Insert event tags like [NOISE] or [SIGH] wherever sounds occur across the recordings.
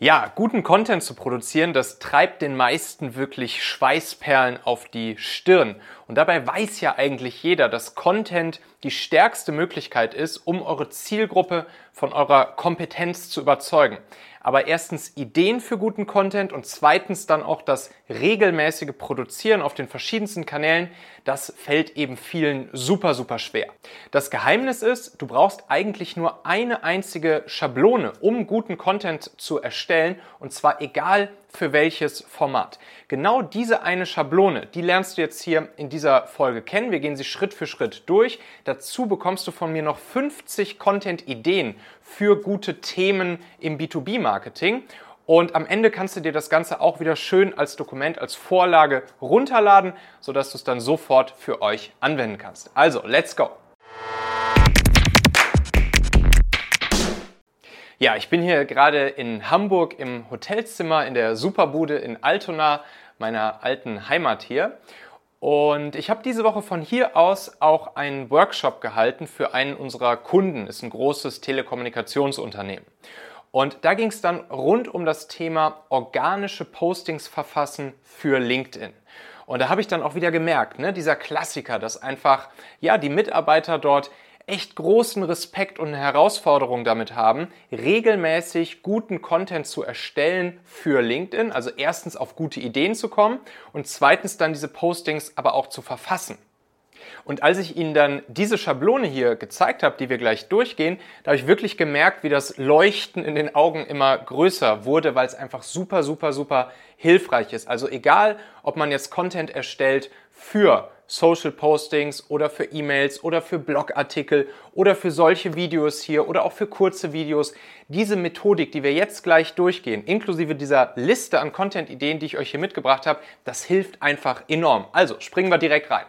Ja, guten Content zu produzieren, das treibt den meisten wirklich Schweißperlen auf die Stirn. Und dabei weiß ja eigentlich jeder, dass Content die stärkste Möglichkeit ist, um eure Zielgruppe von eurer Kompetenz zu überzeugen. Aber erstens Ideen für guten Content und zweitens dann auch das regelmäßige Produzieren auf den verschiedensten Kanälen, das fällt eben vielen super, super schwer. Das Geheimnis ist, du brauchst eigentlich nur eine einzige Schablone, um guten Content zu erstellen und zwar egal für welches Format. Genau diese eine Schablone, die lernst du jetzt hier in dieser Folge kennen. Wir gehen sie Schritt für Schritt durch. Dazu bekommst du von mir noch 50 Content-Ideen für gute Themen im B2B-Marketing. Und am Ende kannst du dir das Ganze auch wieder schön als Dokument, als Vorlage runterladen, sodass du es dann sofort für euch anwenden kannst. Also, let's go! Ja, ich bin hier gerade in Hamburg im Hotelzimmer in der Superbude in Altona, meiner alten Heimat hier. Und ich habe diese Woche von hier aus auch einen Workshop gehalten für einen unserer Kunden. Ist ein großes Telekommunikationsunternehmen. Und da ging es dann rund um das Thema organische Postings verfassen für LinkedIn. Und da habe ich dann auch wieder gemerkt, ne, dieser Klassiker, dass einfach ja die Mitarbeiter dort echt großen Respekt und eine Herausforderung damit haben, regelmäßig guten Content zu erstellen für LinkedIn. Also erstens auf gute Ideen zu kommen und zweitens dann diese Postings aber auch zu verfassen. Und als ich Ihnen dann diese Schablone hier gezeigt habe, die wir gleich durchgehen, da habe ich wirklich gemerkt, wie das Leuchten in den Augen immer größer wurde, weil es einfach super, super, super hilfreich ist. Also egal, ob man jetzt Content erstellt für Social Postings oder für E-Mails oder für Blogartikel oder für solche Videos hier oder auch für kurze Videos. Diese Methodik, die wir jetzt gleich durchgehen, inklusive dieser Liste an Content-Ideen, die ich euch hier mitgebracht habe, das hilft einfach enorm. Also springen wir direkt rein.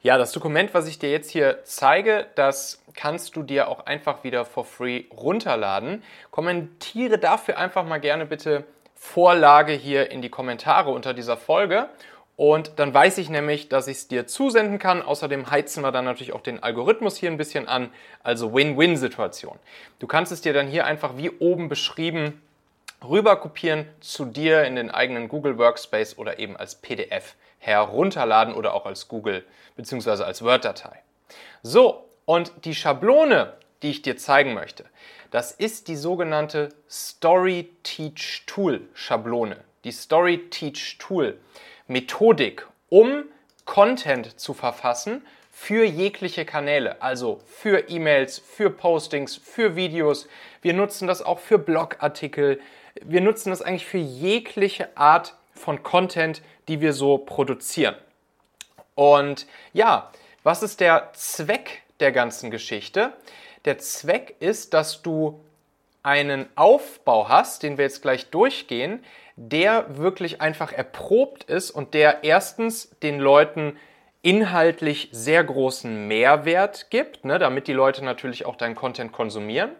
Ja, das Dokument, was ich dir jetzt hier zeige, das kannst du dir auch einfach wieder for free runterladen. Kommentiere dafür einfach mal gerne bitte Vorlage hier in die Kommentare unter dieser Folge und dann weiß ich nämlich, dass ich es dir zusenden kann. Außerdem heizen wir dann natürlich auch den Algorithmus hier ein bisschen an. Also Win-Win-Situation. Du kannst es dir dann hier einfach wie oben beschrieben rüber kopieren zu dir in den eigenen Google Workspace oder eben als PDF herunterladen oder auch als Google bzw. als Word-Datei. So, und die Schablone, die ich dir zeigen möchte, das ist die sogenannte Story Teach Tool Schablone. Die Story Teach Tool. Methodik, um Content zu verfassen für jegliche Kanäle, also für E-Mails, für Postings, für Videos. Wir nutzen das auch für Blogartikel. Wir nutzen das eigentlich für jegliche Art von Content, die wir so produzieren. Und ja, was ist der Zweck der ganzen Geschichte? Der Zweck ist, dass du einen Aufbau hast, den wir jetzt gleich durchgehen, der wirklich einfach erprobt ist und der erstens den Leuten inhaltlich sehr großen Mehrwert gibt, ne, damit die Leute natürlich auch deinen Content konsumieren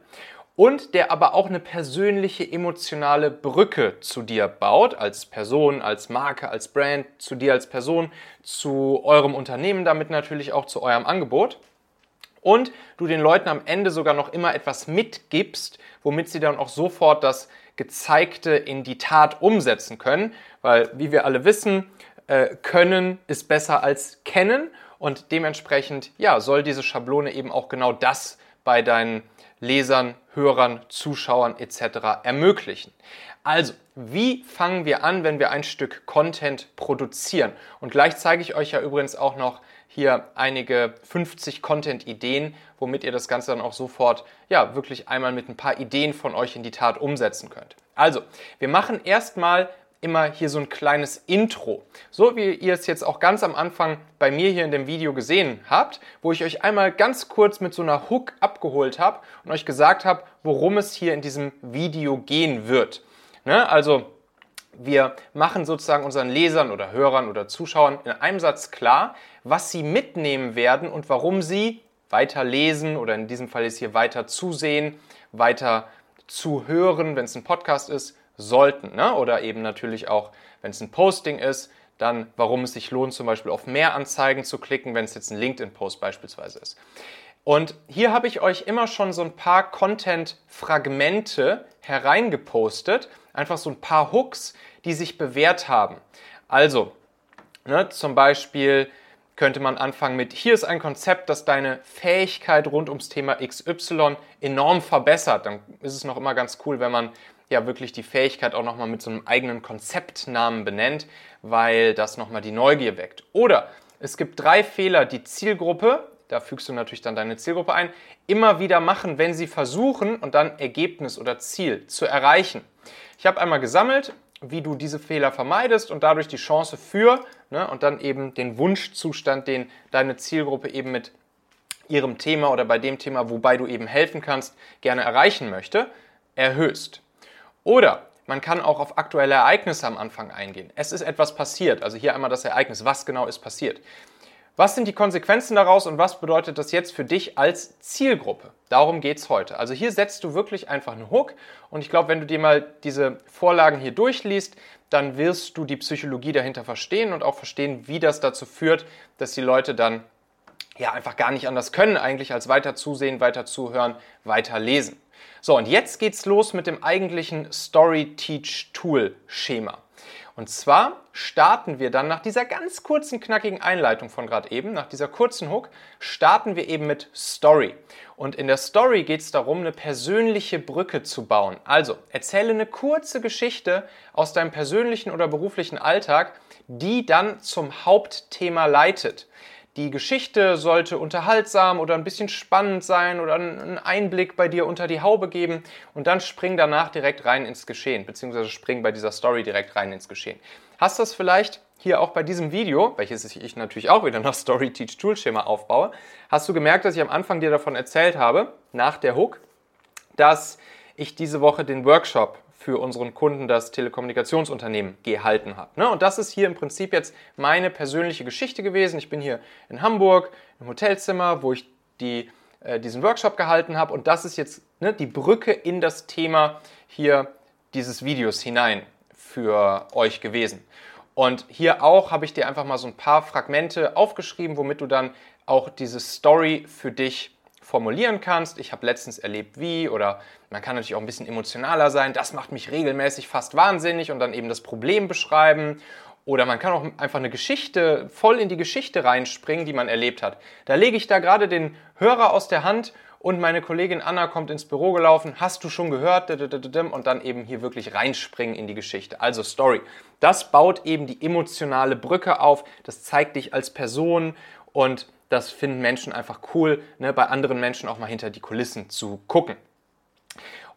und der aber auch eine persönliche emotionale Brücke zu dir baut, als Person, als Marke, als Brand, zu dir als Person, zu eurem Unternehmen, damit natürlich auch zu eurem Angebot. Und du den Leuten am Ende sogar noch immer etwas mitgibst, womit sie dann auch sofort das Gezeigte in die Tat umsetzen können, weil, wie wir alle wissen, äh, können ist besser als kennen und dementsprechend ja, soll diese Schablone eben auch genau das bei deinen Lesern, Hörern, Zuschauern etc. ermöglichen. Also, wie fangen wir an, wenn wir ein Stück Content produzieren? Und gleich zeige ich euch ja übrigens auch noch hier einige 50 Content-Ideen, womit ihr das Ganze dann auch sofort, ja, wirklich einmal mit ein paar Ideen von euch in die Tat umsetzen könnt. Also, wir machen erstmal immer hier so ein kleines Intro. So wie ihr es jetzt auch ganz am Anfang bei mir hier in dem Video gesehen habt, wo ich euch einmal ganz kurz mit so einer Hook abgeholt habe und euch gesagt habe, worum es hier in diesem Video gehen wird. Ne? Also wir machen sozusagen unseren Lesern oder Hörern oder Zuschauern in einem Satz klar, was sie mitnehmen werden und warum sie weiter lesen oder in diesem Fall ist hier weiter zusehen, weiter zuhören, wenn es ein Podcast ist, sollten. Ne? Oder eben natürlich auch, wenn es ein Posting ist, dann warum es sich lohnt, zum Beispiel auf mehr Anzeigen zu klicken, wenn es jetzt ein LinkedIn-Post beispielsweise ist. Und hier habe ich euch immer schon so ein paar Content-Fragmente hereingepostet, einfach so ein paar Hooks, die sich bewährt haben. Also, ne, zum Beispiel könnte man anfangen mit, hier ist ein Konzept, das deine Fähigkeit rund ums Thema XY enorm verbessert. Dann ist es noch immer ganz cool, wenn man ja wirklich die Fähigkeit auch nochmal mit so einem eigenen Konzeptnamen benennt, weil das nochmal die Neugier weckt. Oder es gibt drei Fehler, die Zielgruppe, da fügst du natürlich dann deine Zielgruppe ein, immer wieder machen, wenn sie versuchen und dann Ergebnis oder Ziel zu erreichen. Ich habe einmal gesammelt, wie du diese Fehler vermeidest und dadurch die Chance für ne, und dann eben den Wunschzustand, den deine Zielgruppe eben mit ihrem Thema oder bei dem Thema, wobei du eben helfen kannst, gerne erreichen möchte, erhöhst. Oder man kann auch auf aktuelle Ereignisse am Anfang eingehen. Es ist etwas passiert, also hier einmal das Ereignis, was genau ist passiert. Was sind die Konsequenzen daraus und was bedeutet das jetzt für dich als Zielgruppe? Darum geht es heute. Also hier setzt du wirklich einfach einen Hook und ich glaube, wenn du dir mal diese Vorlagen hier durchliest, dann wirst du die Psychologie dahinter verstehen und auch verstehen, wie das dazu führt, dass die Leute dann ja einfach gar nicht anders können, eigentlich als weiter zusehen, weiter zuhören, weiter lesen. So, und jetzt geht's los mit dem eigentlichen Story Teach Tool Schema. Und zwar starten wir dann nach dieser ganz kurzen, knackigen Einleitung von gerade eben, nach dieser kurzen Hook, starten wir eben mit Story. Und in der Story geht es darum, eine persönliche Brücke zu bauen. Also erzähle eine kurze Geschichte aus deinem persönlichen oder beruflichen Alltag, die dann zum Hauptthema leitet. Die Geschichte sollte unterhaltsam oder ein bisschen spannend sein oder einen Einblick bei dir unter die Haube geben und dann spring danach direkt rein ins Geschehen, beziehungsweise spring bei dieser Story direkt rein ins Geschehen. Hast du das vielleicht hier auch bei diesem Video, welches ich natürlich auch wieder nach Story Teach Tool Schema aufbaue, hast du gemerkt, dass ich am Anfang dir davon erzählt habe, nach der Hook, dass ich diese Woche den Workshop für unseren Kunden das Telekommunikationsunternehmen gehalten habe. Ne? Und das ist hier im Prinzip jetzt meine persönliche Geschichte gewesen. Ich bin hier in Hamburg im Hotelzimmer, wo ich die, äh, diesen Workshop gehalten habe. Und das ist jetzt ne, die Brücke in das Thema hier dieses Videos hinein für euch gewesen. Und hier auch habe ich dir einfach mal so ein paar Fragmente aufgeschrieben, womit du dann auch diese Story für dich formulieren kannst. Ich habe letztens erlebt, wie, oder man kann natürlich auch ein bisschen emotionaler sein. Das macht mich regelmäßig fast wahnsinnig und dann eben das Problem beschreiben. Oder man kann auch einfach eine Geschichte, voll in die Geschichte reinspringen, die man erlebt hat. Da lege ich da gerade den Hörer aus der Hand und meine Kollegin Anna kommt ins Büro gelaufen. Hast du schon gehört? Und dann eben hier wirklich reinspringen in die Geschichte. Also Story. Das baut eben die emotionale Brücke auf. Das zeigt dich als Person und das finden Menschen einfach cool, ne, bei anderen Menschen auch mal hinter die Kulissen zu gucken.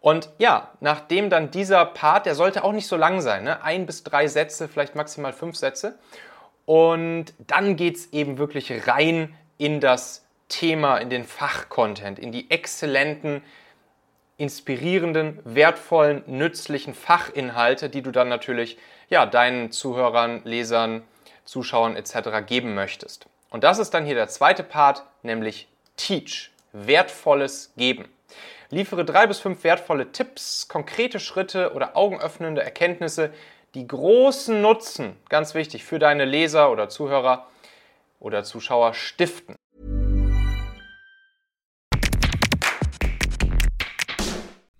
Und ja, nachdem dann dieser Part, der sollte auch nicht so lang sein, ne? ein bis drei Sätze, vielleicht maximal fünf Sätze. Und dann geht es eben wirklich rein in das Thema, in den Fachcontent, in die exzellenten, inspirierenden, wertvollen, nützlichen Fachinhalte, die du dann natürlich ja, deinen Zuhörern, Lesern, Zuschauern etc. geben möchtest. Und das ist dann hier der zweite Part, nämlich Teach, wertvolles Geben. Liefere drei bis fünf wertvolle Tipps, konkrete Schritte oder augenöffnende Erkenntnisse, die großen Nutzen, ganz wichtig, für deine Leser oder Zuhörer oder Zuschauer stiften.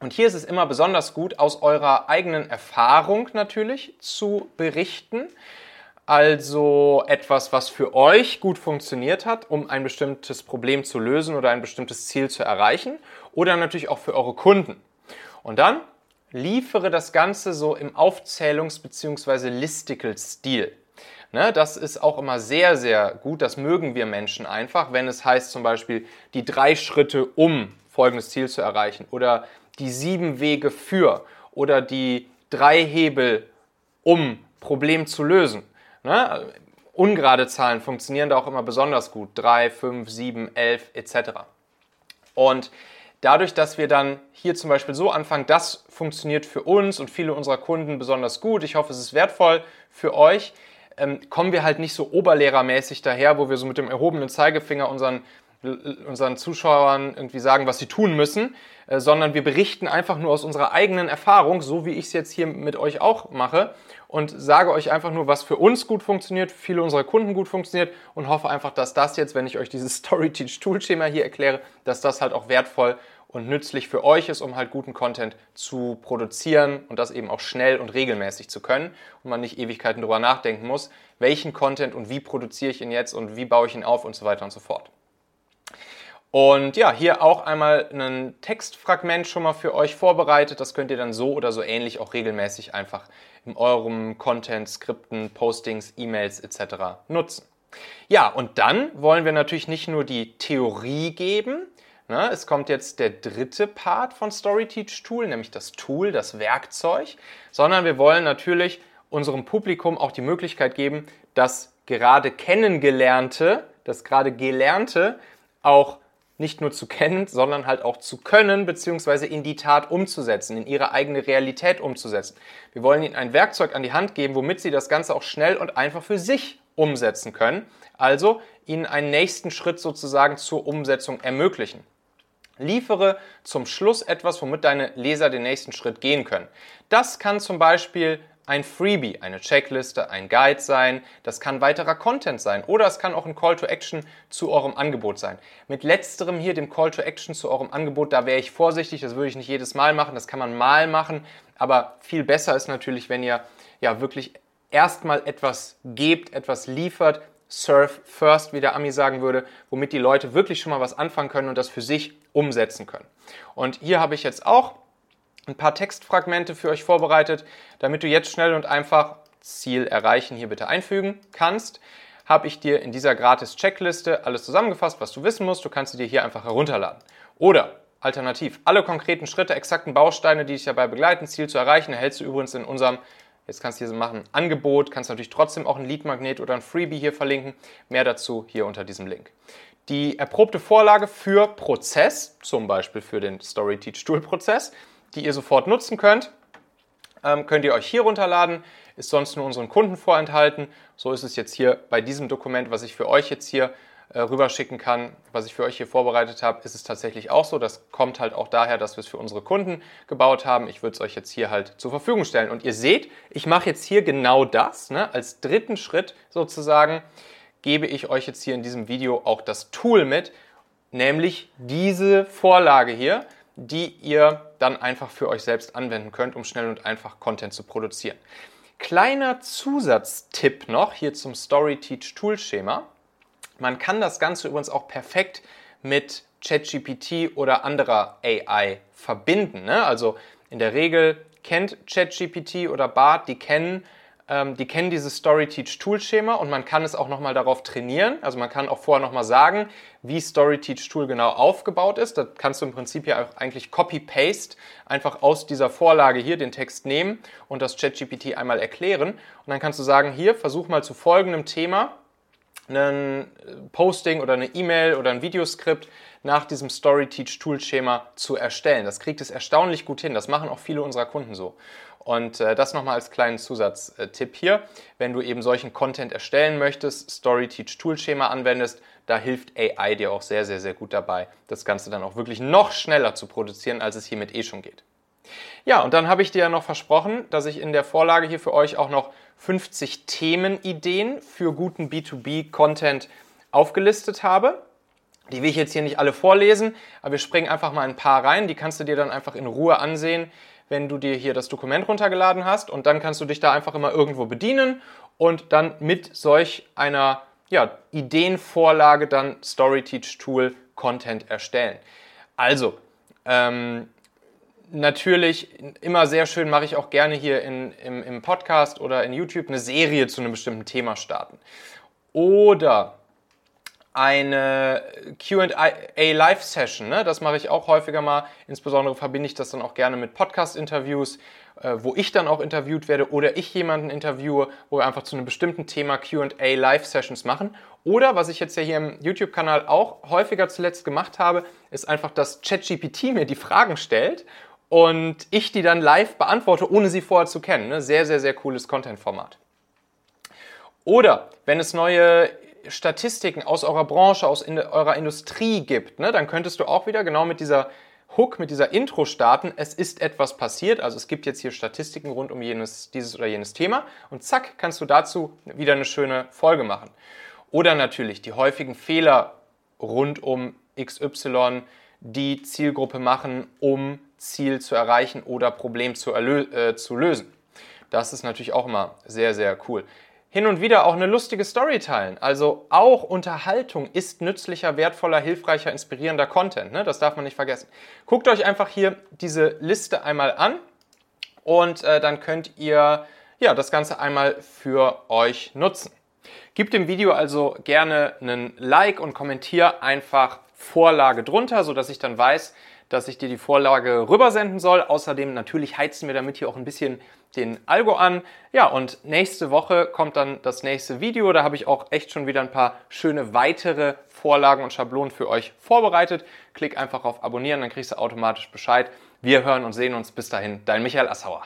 Und hier ist es immer besonders gut, aus eurer eigenen Erfahrung natürlich zu berichten. Also etwas, was für euch gut funktioniert hat, um ein bestimmtes Problem zu lösen oder ein bestimmtes Ziel zu erreichen. Oder natürlich auch für eure Kunden. Und dann liefere das Ganze so im Aufzählungs- bzw. Listicle-Stil. Ne, das ist auch immer sehr, sehr gut. Das mögen wir Menschen einfach, wenn es heißt zum Beispiel die drei Schritte, um folgendes Ziel zu erreichen oder die sieben Wege für oder die drei Hebel, um Problem zu lösen. Ne? Ungerade Zahlen funktionieren da auch immer besonders gut. 3, 5, 7, 11 etc. Und dadurch, dass wir dann hier zum Beispiel so anfangen, das funktioniert für uns und viele unserer Kunden besonders gut, ich hoffe, es ist wertvoll für euch, ähm, kommen wir halt nicht so oberlehrermäßig daher, wo wir so mit dem erhobenen Zeigefinger unseren, unseren Zuschauern irgendwie sagen, was sie tun müssen, äh, sondern wir berichten einfach nur aus unserer eigenen Erfahrung, so wie ich es jetzt hier mit euch auch mache und sage euch einfach nur, was für uns gut funktioniert, für viele unserer Kunden gut funktioniert und hoffe einfach, dass das jetzt, wenn ich euch dieses [LAUGHS] Story-Teach-Tool-Schema hier erkläre, dass das halt auch wertvoll und nützlich für euch ist, um halt guten Content zu produzieren und das eben auch schnell und regelmäßig zu können und man nicht Ewigkeiten darüber nachdenken muss, welchen Content und wie produziere ich ihn jetzt und wie baue ich ihn auf und so weiter und so fort. Und ja, hier auch einmal ein Textfragment schon mal für euch vorbereitet. Das könnt ihr dann so oder so ähnlich auch regelmäßig einfach in eurem Content, Skripten, Postings, E-Mails etc. nutzen. Ja, und dann wollen wir natürlich nicht nur die Theorie geben. Ne? Es kommt jetzt der dritte Part von StoryTeach Tool, nämlich das Tool, das Werkzeug, sondern wir wollen natürlich unserem Publikum auch die Möglichkeit geben, das gerade Kennengelernte, das gerade Gelernte auch nicht nur zu kennen, sondern halt auch zu können, beziehungsweise in die Tat umzusetzen, in ihre eigene Realität umzusetzen. Wir wollen ihnen ein Werkzeug an die Hand geben, womit sie das Ganze auch schnell und einfach für sich umsetzen können. Also ihnen einen nächsten Schritt sozusagen zur Umsetzung ermöglichen. Liefere zum Schluss etwas, womit deine Leser den nächsten Schritt gehen können. Das kann zum Beispiel ein Freebie, eine Checkliste, ein Guide sein, das kann weiterer Content sein oder es kann auch ein Call to Action zu eurem Angebot sein. Mit letzterem hier, dem Call to Action zu eurem Angebot, da wäre ich vorsichtig, das würde ich nicht jedes Mal machen, das kann man mal machen, aber viel besser ist natürlich, wenn ihr ja wirklich erstmal etwas gebt, etwas liefert, Surf First, wie der Ami sagen würde, womit die Leute wirklich schon mal was anfangen können und das für sich umsetzen können. Und hier habe ich jetzt auch ein paar Textfragmente für euch vorbereitet, damit du jetzt schnell und einfach Ziel erreichen hier bitte einfügen kannst. Habe ich dir in dieser gratis Checkliste alles zusammengefasst, was du wissen musst. Du kannst sie dir hier einfach herunterladen. Oder alternativ, alle konkreten Schritte, exakten Bausteine, die dich dabei begleiten, Ziel zu erreichen, erhältst du übrigens in unserem Jetzt kannst du hier machen, Angebot, kannst natürlich trotzdem auch ein Leadmagnet oder ein Freebie hier verlinken. Mehr dazu hier unter diesem Link. Die erprobte Vorlage für Prozess, zum Beispiel für den Story Teach Tool Prozess, die ihr sofort nutzen könnt. Ähm, könnt ihr euch hier runterladen, ist sonst nur unseren Kunden vorenthalten. So ist es jetzt hier bei diesem Dokument, was ich für euch jetzt hier äh, rüberschicken kann, was ich für euch hier vorbereitet habe, ist es tatsächlich auch so. Das kommt halt auch daher, dass wir es für unsere Kunden gebaut haben. Ich würde es euch jetzt hier halt zur Verfügung stellen. Und ihr seht, ich mache jetzt hier genau das. Ne? Als dritten Schritt sozusagen gebe ich euch jetzt hier in diesem Video auch das Tool mit, nämlich diese Vorlage hier die ihr dann einfach für euch selbst anwenden könnt, um schnell und einfach Content zu produzieren. Kleiner Zusatztipp noch hier zum StoryTeach Toolschema. Man kann das Ganze übrigens auch perfekt mit ChatGPT oder anderer AI verbinden. Ne? Also in der Regel kennt ChatGPT oder BART, die kennen ähm, die kennen dieses StoryTeach-Tool-Schema und man kann es auch nochmal darauf trainieren. Also man kann auch vorher nochmal sagen, wie StoryTeach-Tool genau aufgebaut ist. Da kannst du im Prinzip ja auch eigentlich Copy-Paste einfach aus dieser Vorlage hier den Text nehmen und das ChatGPT einmal erklären. Und dann kannst du sagen, hier, versuch mal zu folgendem Thema ein Posting oder eine E-Mail oder ein Videoskript nach diesem StoryTeach-Tool-Schema zu erstellen. Das kriegt es erstaunlich gut hin. Das machen auch viele unserer Kunden so. Und äh, das nochmal als kleinen Zusatztipp hier. Wenn du eben solchen Content erstellen möchtest, StoryTeach Toolschema anwendest, da hilft AI dir auch sehr, sehr, sehr gut dabei, das Ganze dann auch wirklich noch schneller zu produzieren, als es hiermit eh schon geht. Ja, und dann habe ich dir ja noch versprochen, dass ich in der Vorlage hier für euch auch noch 50 Themenideen für guten B2B-Content aufgelistet habe. Die will ich jetzt hier nicht alle vorlesen, aber wir springen einfach mal ein paar rein. Die kannst du dir dann einfach in Ruhe ansehen, wenn du dir hier das Dokument runtergeladen hast und dann kannst du dich da einfach immer irgendwo bedienen und dann mit solch einer ja, Ideenvorlage dann StoryTeach Tool Content erstellen. Also, ähm, natürlich immer sehr schön, mache ich auch gerne hier in, im, im Podcast oder in YouTube eine Serie zu einem bestimmten Thema starten. Oder eine QA Live-Session. Ne? Das mache ich auch häufiger mal. Insbesondere verbinde ich das dann auch gerne mit Podcast-Interviews, äh, wo ich dann auch interviewt werde oder ich jemanden interviewe, wo wir einfach zu einem bestimmten Thema QA Live-Sessions machen. Oder was ich jetzt ja hier im YouTube-Kanal auch häufiger zuletzt gemacht habe, ist einfach, dass ChatGPT mir die Fragen stellt und ich die dann live beantworte, ohne sie vorher zu kennen. Ne? Sehr, sehr, sehr cooles Content-Format. Oder wenn es neue Statistiken aus eurer Branche, aus in, eurer Industrie gibt, ne, dann könntest du auch wieder genau mit dieser Hook, mit dieser Intro starten. Es ist etwas passiert, also es gibt jetzt hier Statistiken rund um jenes, dieses oder jenes Thema und zack, kannst du dazu wieder eine schöne Folge machen. Oder natürlich die häufigen Fehler rund um XY, die Zielgruppe machen, um Ziel zu erreichen oder Problem zu, äh, zu lösen. Das ist natürlich auch immer sehr, sehr cool hin und wieder auch eine lustige Story teilen. Also auch Unterhaltung ist nützlicher, wertvoller, hilfreicher, inspirierender Content. Ne? Das darf man nicht vergessen. Guckt euch einfach hier diese Liste einmal an und äh, dann könnt ihr ja, das Ganze einmal für euch nutzen. Gebt dem Video also gerne einen Like und kommentier einfach Vorlage drunter, sodass ich dann weiß, dass ich dir die Vorlage rübersenden soll. Außerdem natürlich heizen wir damit hier auch ein bisschen den Algo an. Ja, und nächste Woche kommt dann das nächste Video. Da habe ich auch echt schon wieder ein paar schöne weitere Vorlagen und Schablonen für euch vorbereitet. Klick einfach auf Abonnieren, dann kriegst du automatisch Bescheid. Wir hören und sehen uns bis dahin. Dein Michael Assauer.